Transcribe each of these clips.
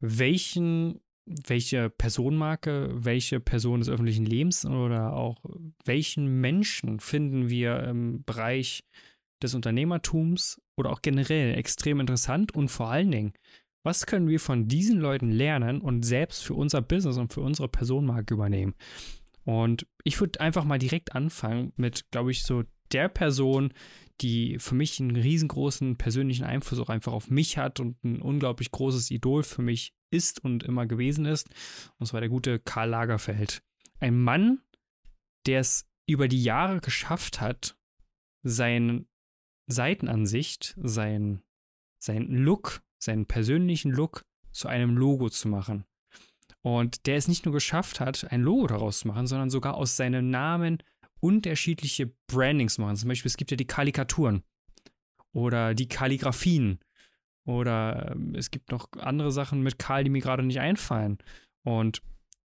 welchen, welche Personenmarke, welche Person des öffentlichen Lebens oder auch welchen Menschen finden wir im Bereich des Unternehmertums oder auch generell extrem interessant und vor allen Dingen, was können wir von diesen Leuten lernen und selbst für unser Business und für unsere Personenmarke übernehmen? Und ich würde einfach mal direkt anfangen mit, glaube ich, so der Person, die für mich einen riesengroßen persönlichen Einfluss auch einfach auf mich hat und ein unglaublich großes Idol für mich ist und immer gewesen ist. Und zwar der gute Karl Lagerfeld. Ein Mann, der es über die Jahre geschafft hat, seine Seitenansicht, sein, sein Look, seinen persönlichen Look zu einem Logo zu machen. Und der es nicht nur geschafft hat, ein Logo daraus zu machen, sondern sogar aus seinem Namen unterschiedliche Brandings machen. Zum Beispiel, es gibt ja die Karikaturen oder die Kalligrafien oder ähm, es gibt noch andere Sachen mit Karl, die mir gerade nicht einfallen. Und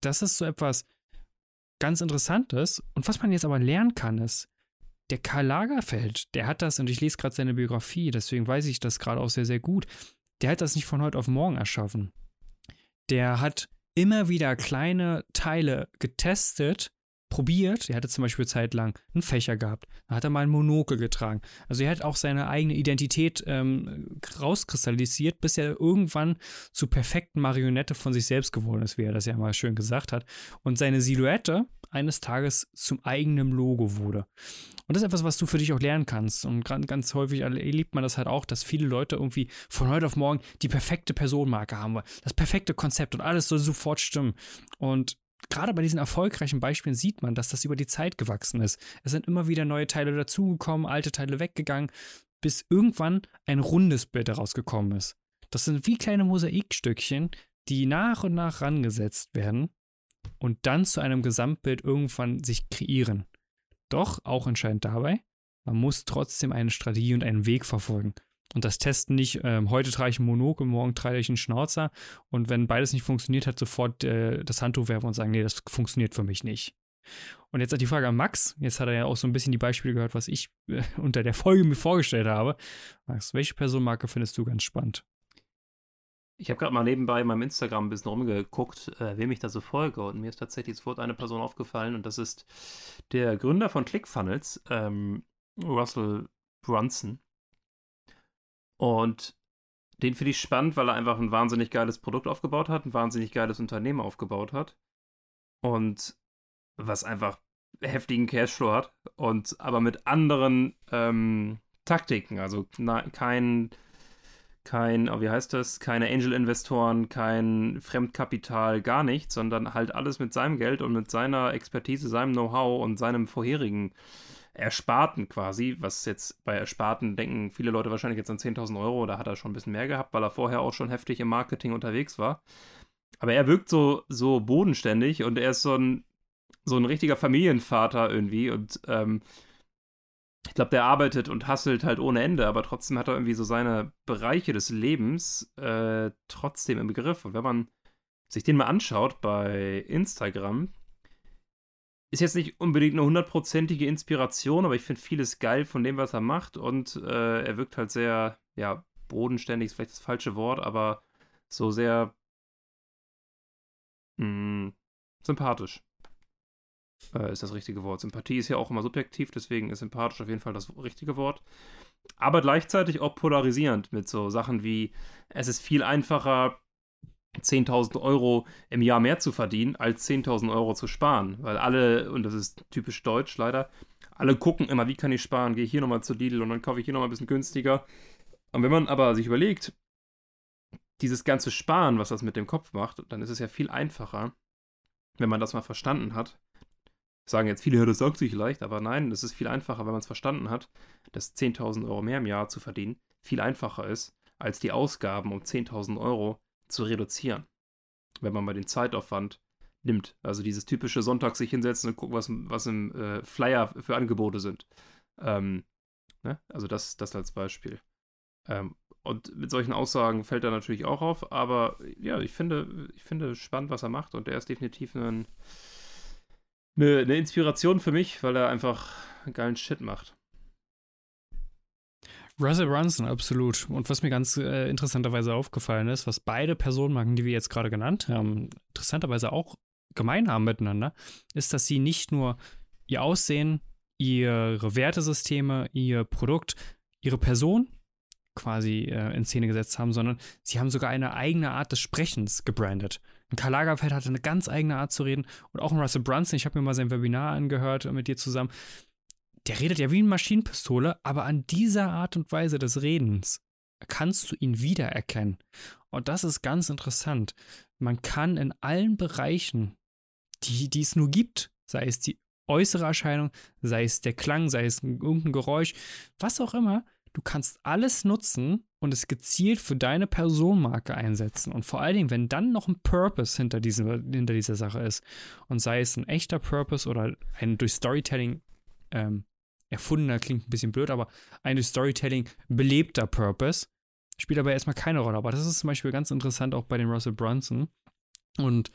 das ist so etwas ganz Interessantes. Und was man jetzt aber lernen kann, ist, der Karl Lagerfeld, der hat das, und ich lese gerade seine Biografie, deswegen weiß ich das gerade auch sehr, sehr gut, der hat das nicht von heute auf morgen erschaffen. Der hat immer wieder kleine Teile getestet probiert. Er hatte zum Beispiel zeitlang einen Fächer gehabt. Da hat er mal ein Monokel getragen. Also er hat auch seine eigene Identität ähm, rauskristallisiert, bis er irgendwann zur perfekten Marionette von sich selbst geworden ist, wie er das ja mal schön gesagt hat. Und seine Silhouette eines Tages zum eigenen Logo wurde. Und das ist etwas, was du für dich auch lernen kannst. Und ganz häufig erlebt man das halt auch, dass viele Leute irgendwie von heute auf morgen die perfekte Personenmarke haben, das perfekte Konzept und alles soll sofort stimmen. Und gerade bei diesen erfolgreichen Beispielen sieht man, dass das über die Zeit gewachsen ist. Es sind immer wieder neue Teile dazugekommen, alte Teile weggegangen, bis irgendwann ein rundes Bild herausgekommen ist. Das sind wie kleine Mosaikstückchen, die nach und nach rangesetzt werden und dann zu einem Gesamtbild irgendwann sich kreieren. Doch auch entscheidend dabei, man muss trotzdem eine Strategie und einen Weg verfolgen und das testen nicht, ähm, heute trage ich ein Monokel, morgen trage ich einen Schnauzer und wenn beides nicht funktioniert, hat sofort äh, das Handtuch werfen und sagen, nee, das funktioniert für mich nicht. Und jetzt hat die Frage an Max, jetzt hat er ja auch so ein bisschen die Beispiele gehört, was ich äh, unter der Folge mir vorgestellt habe. Max, welche Personenmarke findest du ganz spannend? Ich habe gerade mal nebenbei in meinem Instagram ein bisschen rumgeguckt, äh, wem ich da so folge. Und mir ist tatsächlich sofort eine Person aufgefallen. Und das ist der Gründer von ClickFunnels, ähm, Russell Brunson. Und den finde ich spannend, weil er einfach ein wahnsinnig geiles Produkt aufgebaut hat, ein wahnsinnig geiles Unternehmen aufgebaut hat. Und was einfach heftigen Cashflow hat. Und aber mit anderen ähm, Taktiken. Also na, kein, kein, oh, wie heißt das? Keine Angel-Investoren, kein Fremdkapital, gar nichts, sondern halt alles mit seinem Geld und mit seiner Expertise, seinem Know-how und seinem vorherigen Ersparten quasi, was jetzt bei Ersparten denken viele Leute wahrscheinlich jetzt an 10.000 Euro, da hat er schon ein bisschen mehr gehabt, weil er vorher auch schon heftig im Marketing unterwegs war. Aber er wirkt so, so bodenständig und er ist so ein, so ein richtiger Familienvater irgendwie und ähm, ich glaube, der arbeitet und hasselt halt ohne Ende, aber trotzdem hat er irgendwie so seine Bereiche des Lebens äh, trotzdem im Begriff. Und wenn man sich den mal anschaut bei Instagram, ist jetzt nicht unbedingt eine hundertprozentige Inspiration, aber ich finde vieles geil von dem, was er macht und äh, er wirkt halt sehr, ja, bodenständig ist vielleicht das falsche Wort, aber so sehr mh, hm, sympathisch äh, ist das richtige Wort. Sympathie ist ja auch immer subjektiv, deswegen ist sympathisch auf jeden Fall das richtige Wort. Aber gleichzeitig auch polarisierend mit so Sachen wie, es ist viel einfacher, 10.000 Euro im Jahr mehr zu verdienen, als 10.000 Euro zu sparen. Weil alle, und das ist typisch deutsch leider, alle gucken immer, wie kann ich sparen, gehe ich hier nochmal zu Lidl und dann kaufe ich hier nochmal ein bisschen günstiger. Und wenn man aber sich überlegt, dieses ganze Sparen, was das mit dem Kopf macht, dann ist es ja viel einfacher, wenn man das mal verstanden hat. Sagen jetzt viele, das sagt sich leicht, aber nein, es ist viel einfacher, wenn man es verstanden hat, dass 10.000 Euro mehr im Jahr zu verdienen viel einfacher ist, als die Ausgaben um 10.000 Euro zu reduzieren, wenn man mal den Zeitaufwand nimmt. Also dieses typische Sonntag sich hinsetzen und gucken, was, was im äh, Flyer für Angebote sind. Ähm, ne? Also das, das als Beispiel. Ähm, und mit solchen Aussagen fällt er natürlich auch auf, aber ja, ich finde, ich finde spannend, was er macht und er ist definitiv ein, eine, eine Inspiration für mich, weil er einfach geilen Shit macht. Russell Brunson, absolut. Und was mir ganz äh, interessanterweise aufgefallen ist, was beide Personenmarken, die wir jetzt gerade genannt haben, interessanterweise auch gemein haben miteinander, ist, dass sie nicht nur ihr Aussehen, ihre Wertesysteme, ihr Produkt, ihre Person quasi äh, in Szene gesetzt haben, sondern sie haben sogar eine eigene Art des Sprechens gebrandet. Ein Karl Lagerfeld hatte eine ganz eigene Art zu reden und auch ein Russell Brunson, ich habe mir mal sein Webinar angehört mit dir zusammen, der redet ja wie eine Maschinenpistole, aber an dieser Art und Weise des Redens kannst du ihn wiedererkennen. Und das ist ganz interessant. Man kann in allen Bereichen, die, die es nur gibt, sei es die äußere Erscheinung, sei es der Klang, sei es irgendein Geräusch, was auch immer, du kannst alles nutzen und es gezielt für deine Personenmarke einsetzen. Und vor allen Dingen, wenn dann noch ein Purpose hinter, diesem, hinter dieser Sache ist und sei es ein echter Purpose oder ein durch Storytelling ähm, erfundener, klingt ein bisschen blöd, aber ein durch Storytelling belebter Purpose, spielt aber erstmal keine Rolle. Aber das ist zum Beispiel ganz interessant auch bei dem Russell Brunson. Und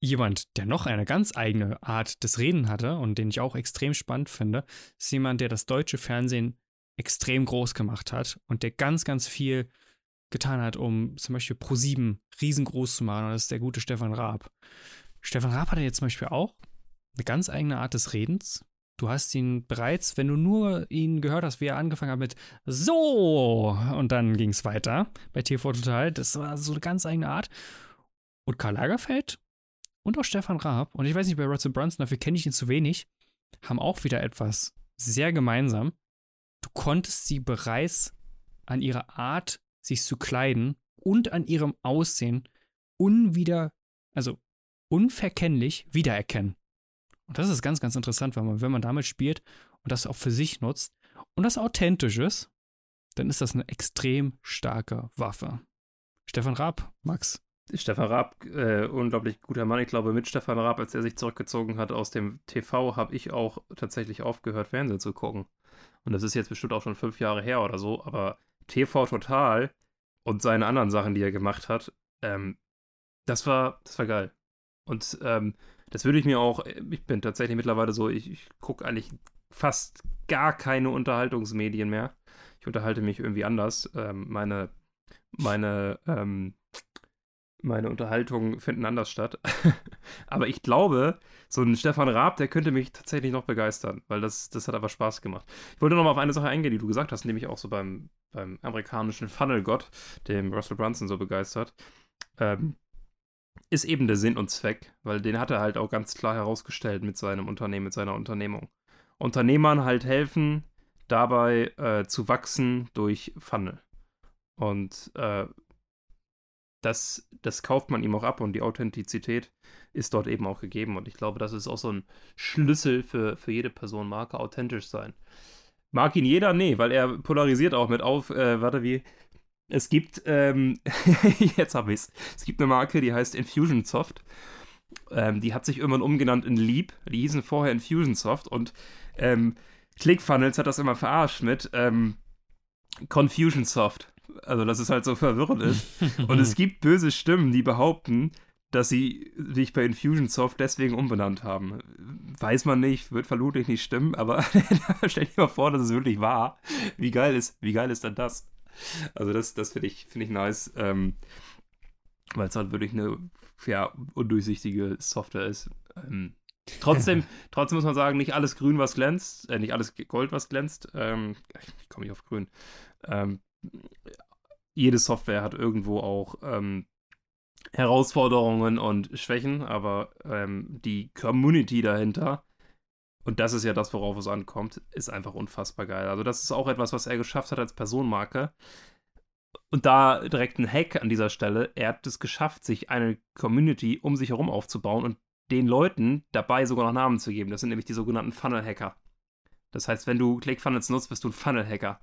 jemand, der noch eine ganz eigene Art des Reden hatte und den ich auch extrem spannend finde, ist jemand, der das deutsche Fernsehen extrem groß gemacht hat und der ganz, ganz viel getan hat, um zum Beispiel Pro7 riesengroß zu machen. Und das ist der gute Stefan Raab. Stefan Raab hatte jetzt zum Beispiel auch eine ganz eigene Art des Redens. Du hast ihn bereits, wenn du nur ihn gehört hast, wie er angefangen hat mit So und dann ging es weiter bei TV Total. Das war so eine ganz eigene Art. Und Karl Lagerfeld und auch Stefan Raab, und ich weiß nicht bei Russell Brunson, dafür kenne ich ihn zu wenig, haben auch wieder etwas sehr gemeinsam. Du konntest sie bereits an ihrer Art, sich zu kleiden und an ihrem Aussehen unwieder, also unverkennlich wiedererkennen. Und das ist ganz, ganz interessant, weil man, wenn man damit spielt und das auch für sich nutzt und das authentisch ist, dann ist das eine extrem starke Waffe. Stefan Raab, Max. Stefan Raab, äh, unglaublich guter Mann. Ich glaube, mit Stefan Raab, als er sich zurückgezogen hat aus dem TV, habe ich auch tatsächlich aufgehört, Fernsehen zu gucken. Und das ist jetzt bestimmt auch schon fünf Jahre her oder so, aber TV Total und seine anderen Sachen, die er gemacht hat, ähm, das war, das war geil. Und ähm, das würde ich mir auch, ich bin tatsächlich mittlerweile so, ich, ich gucke eigentlich fast gar keine Unterhaltungsmedien mehr. Ich unterhalte mich irgendwie anders. Ähm, meine, meine, ähm, meine Unterhaltungen finden anders statt. aber ich glaube, so ein Stefan Raab, der könnte mich tatsächlich noch begeistern, weil das, das hat aber Spaß gemacht. Ich wollte noch mal auf eine Sache eingehen, die du gesagt hast, nämlich auch so beim, beim amerikanischen Funnel-Gott, dem Russell Brunson so begeistert. Ähm, ist eben der Sinn und Zweck, weil den hat er halt auch ganz klar herausgestellt mit seinem Unternehmen, mit seiner Unternehmung. Unternehmern halt helfen, dabei äh, zu wachsen durch Funnel. Und äh, das, das kauft man ihm auch ab und die Authentizität ist dort eben auch gegeben. Und ich glaube, das ist auch so ein Schlüssel für, für jede Personenmarke, authentisch sein. Mag ihn jeder? Nee, weil er polarisiert auch mit auf, äh, warte, wie, es gibt, ähm, jetzt habe ich es. Es gibt eine Marke, die heißt Infusionsoft. Ähm, die hat sich irgendwann umgenannt in Leap. Die hießen vorher Infusionsoft und ähm, ClickFunnels hat das immer verarscht mit ähm, Confusionsoft. Also, dass es halt so verwirrend ist. und es gibt böse Stimmen, die behaupten, dass sie sich bei Infusionsoft deswegen umbenannt haben. Weiß man nicht, wird vermutlich nicht stimmen, aber stell dir mal vor, dass es wirklich war. Wie geil ist, wie geil ist denn das? Also das, das finde ich, find ich nice, ähm, weil es halt wirklich eine ja, undurchsichtige Software ist. Ähm, trotzdem, trotzdem muss man sagen, nicht alles grün, was glänzt, äh, nicht alles Gold, was glänzt. Ähm, ich komme nicht auf grün. Ähm, jede Software hat irgendwo auch ähm, Herausforderungen und Schwächen, aber ähm, die Community dahinter und das ist ja das, worauf es ankommt, ist einfach unfassbar geil. Also, das ist auch etwas, was er geschafft hat als Personenmarke. Und da direkt ein Hack an dieser Stelle. Er hat es geschafft, sich eine Community um sich herum aufzubauen und den Leuten dabei sogar noch Namen zu geben. Das sind nämlich die sogenannten Funnel-Hacker. Das heißt, wenn du ClickFunnels nutzt, bist du ein Funnel-Hacker.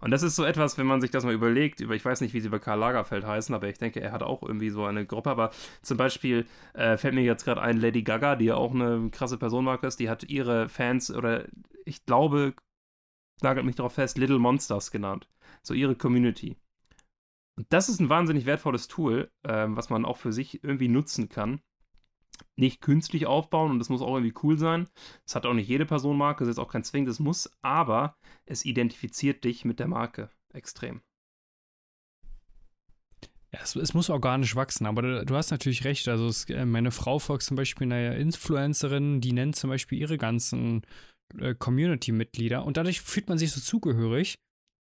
Und das ist so etwas, wenn man sich das mal überlegt, über, ich weiß nicht, wie sie bei Karl Lagerfeld heißen, aber ich denke, er hat auch irgendwie so eine Gruppe. Aber zum Beispiel äh, fällt mir jetzt gerade ein, Lady Gaga, die ja auch eine krasse Personenmarke ist, die hat ihre Fans oder ich glaube, nagelt mich darauf fest, Little Monsters genannt. So ihre Community. Und das ist ein wahnsinnig wertvolles Tool, ähm, was man auch für sich irgendwie nutzen kann. Nicht künstlich aufbauen und das muss auch irgendwie cool sein. Das hat auch nicht jede Personenmarke, das ist auch kein zwingendes Muss, aber es identifiziert dich mit der Marke extrem. Ja, es, es, muss organisch wachsen, aber du, du hast natürlich recht. Also es, äh, meine Frau folgt zum Beispiel einer Influencerin, die nennt zum Beispiel ihre ganzen äh, Community-Mitglieder und dadurch fühlt man sich so zugehörig.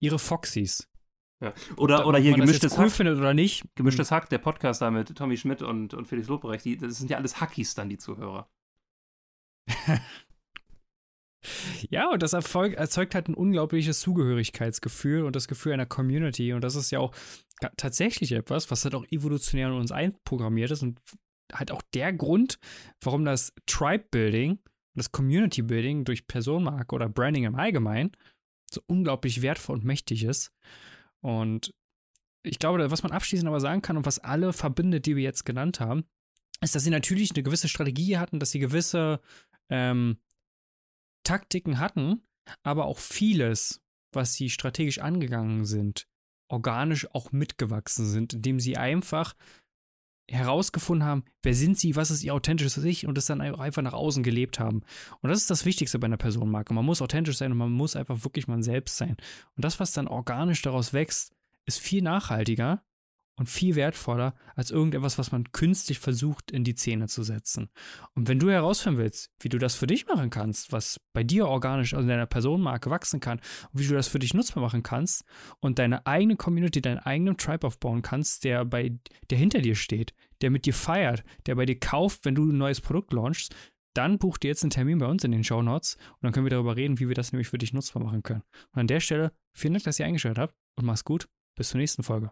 Ihre Foxys. Ja. Oder, oder hier gemischtes cool Hack. findet oder nicht. Gemischtes Hack, der Podcast da mit Tommy Schmidt und, und Felix Lobrecht, die, das sind ja alles Hackies dann, die Zuhörer. ja, und das Erfolg erzeugt halt ein unglaubliches Zugehörigkeitsgefühl und das Gefühl einer Community. Und das ist ja auch tatsächlich etwas, was halt auch evolutionär in uns einprogrammiert ist und halt auch der Grund, warum das Tribe-Building das Community-Building durch Personenmarke oder Branding im Allgemeinen so unglaublich wertvoll und mächtig ist. Und ich glaube, was man abschließend aber sagen kann und was alle verbindet, die wir jetzt genannt haben, ist, dass sie natürlich eine gewisse Strategie hatten, dass sie gewisse ähm, Taktiken hatten, aber auch vieles, was sie strategisch angegangen sind, organisch auch mitgewachsen sind, indem sie einfach herausgefunden haben, wer sind sie, was ist ihr authentisches Ich und das dann einfach nach außen gelebt haben. Und das ist das Wichtigste bei einer Personenmarke. Man muss authentisch sein und man muss einfach wirklich man selbst sein. Und das, was dann organisch daraus wächst, ist viel nachhaltiger und viel wertvoller als irgendetwas, was man künstlich versucht in die Szene zu setzen. Und wenn du herausfinden willst, wie du das für dich machen kannst, was bei dir organisch also in deiner Personenmarke wachsen kann und wie du das für dich nutzbar machen kannst und deine eigene Community, deinen eigenen Tribe aufbauen kannst, der bei der hinter dir steht, der mit dir feiert, der bei dir kauft, wenn du ein neues Produkt launchst, dann buch dir jetzt einen Termin bei uns in den Show Notes und dann können wir darüber reden, wie wir das nämlich für dich nutzbar machen können. Und an der Stelle vielen Dank, dass ihr eingeschaltet habt und mach's gut. Bis zur nächsten Folge.